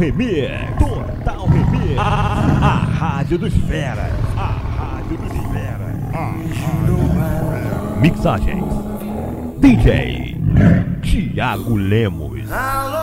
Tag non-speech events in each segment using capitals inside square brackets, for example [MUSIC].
Remix. Total Remix. A, a, a Rádio dos Feras. A Rádio dos Feras. Rádio... Mixagens. DJ Tiago Lemos. Alô.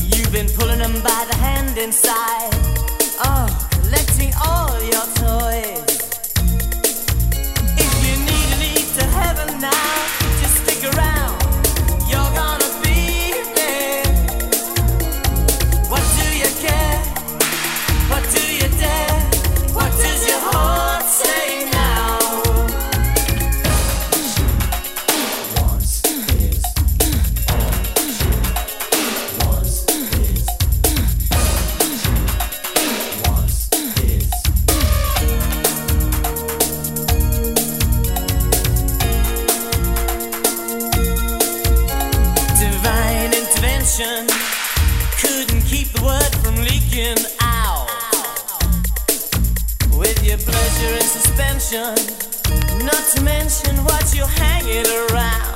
You've been pulling them by the hand inside. Oh, collecting all your toys. Not to mention what you're hanging around.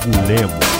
Thiago Lemos.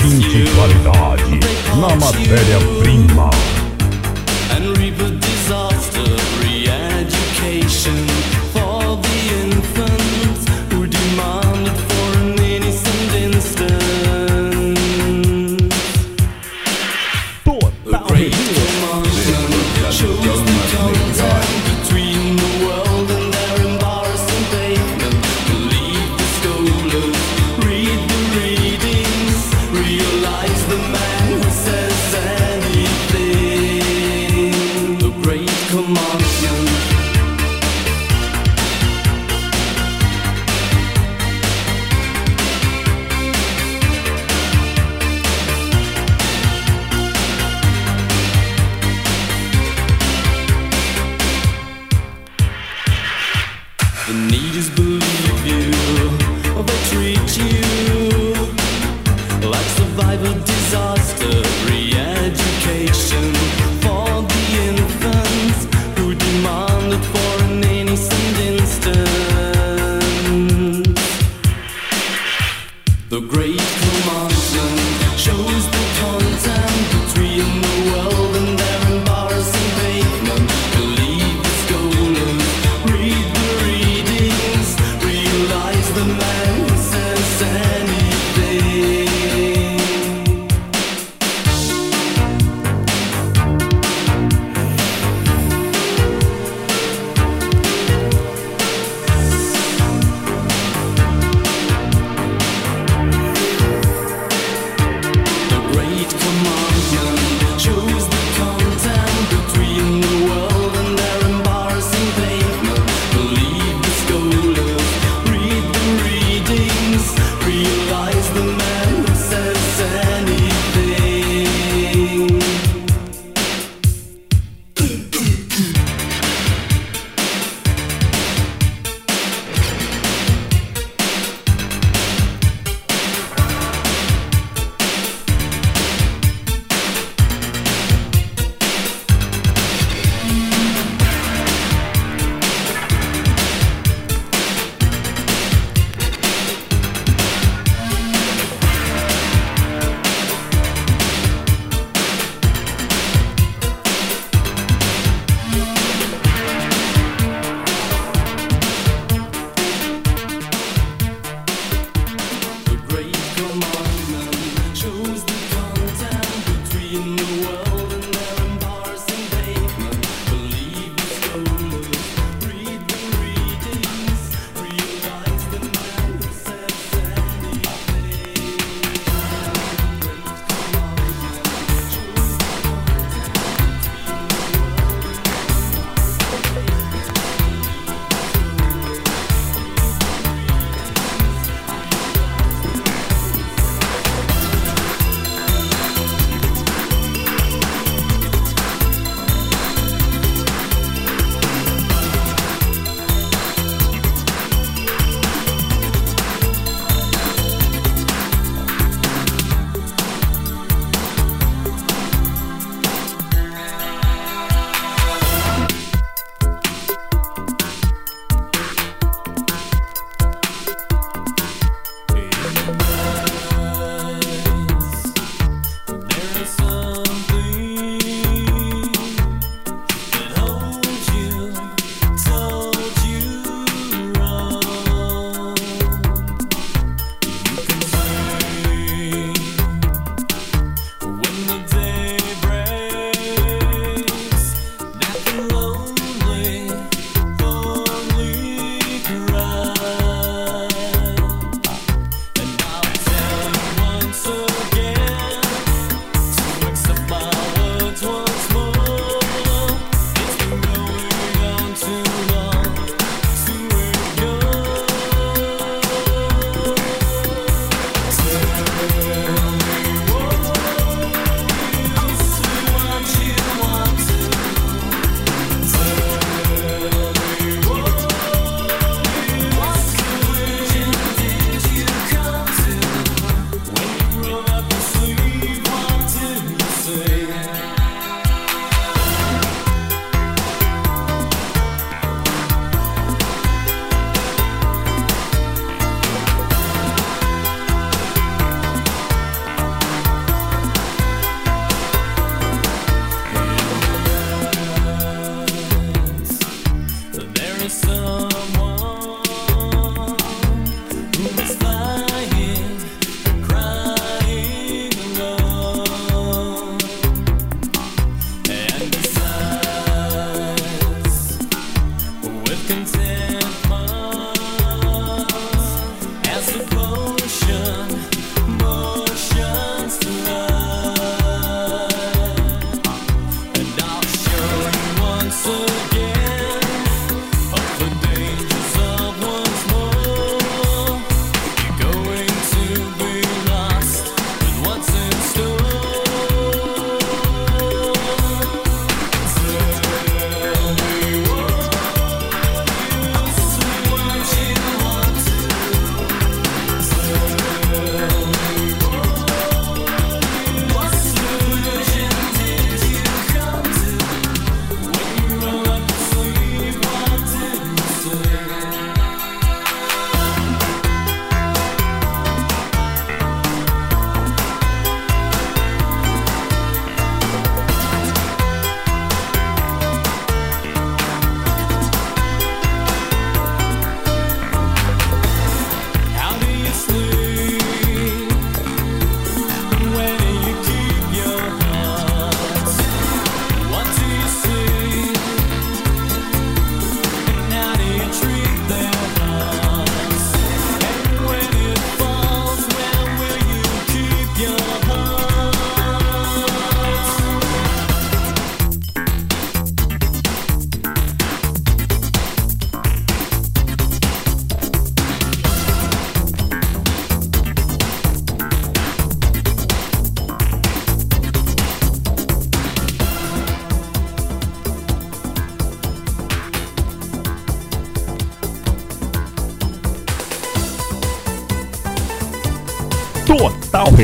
seguinte qualidade na matéria-prima. And reap a disaster, re-education for disbelieve you, they treat you like survival disaster.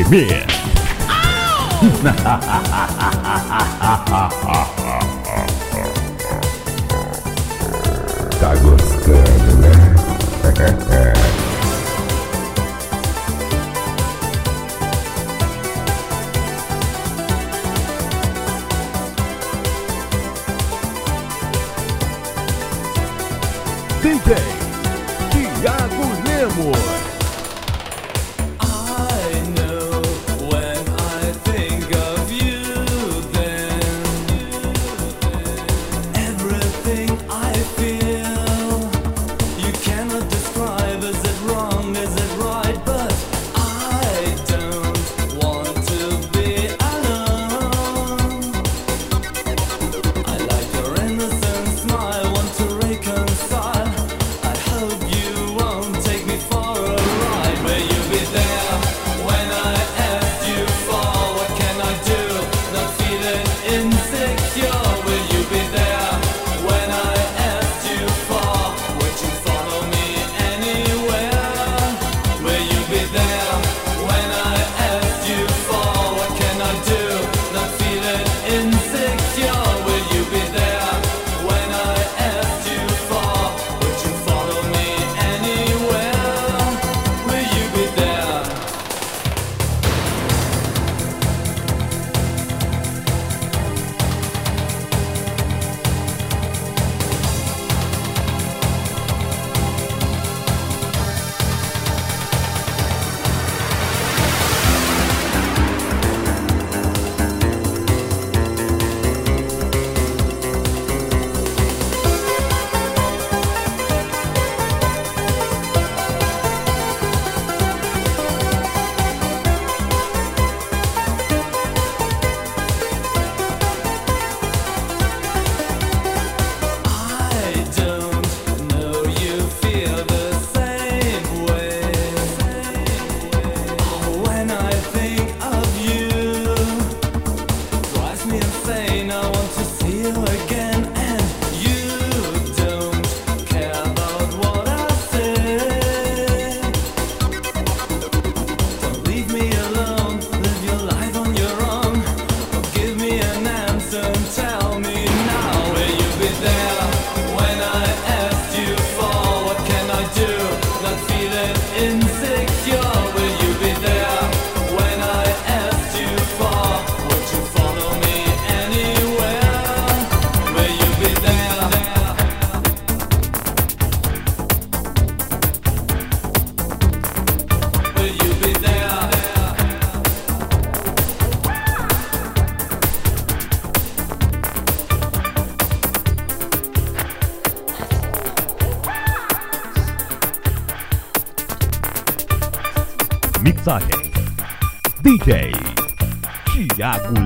Total Remix. [LAUGHS] [LAUGHS]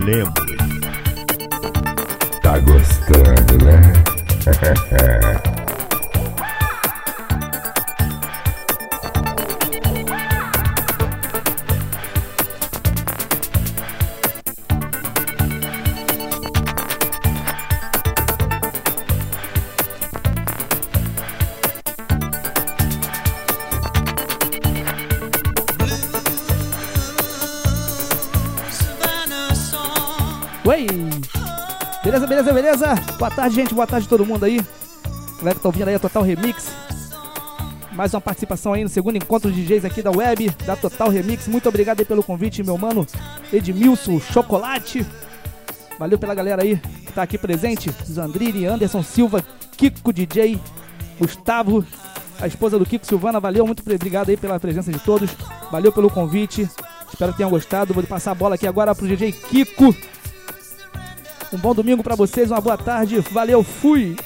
Lemos. Tá gostando, né? [LAUGHS] Oi! Beleza, beleza, beleza? Boa tarde, gente. Boa tarde todo mundo aí. Galera que tá ouvindo aí a Total Remix. Mais uma participação aí no segundo encontro de DJs aqui da web, da Total Remix. Muito obrigado aí pelo convite, meu mano Edmilson Chocolate. Valeu pela galera aí que tá aqui presente. Zandrini, Anderson Silva, Kiko DJ, Gustavo, a esposa do Kiko Silvana. Valeu, muito obrigado aí pela presença de todos. Valeu pelo convite. Espero que tenham gostado. Vou passar a bola aqui agora pro DJ Kiko. Um bom domingo pra vocês, uma boa tarde. Valeu, fui!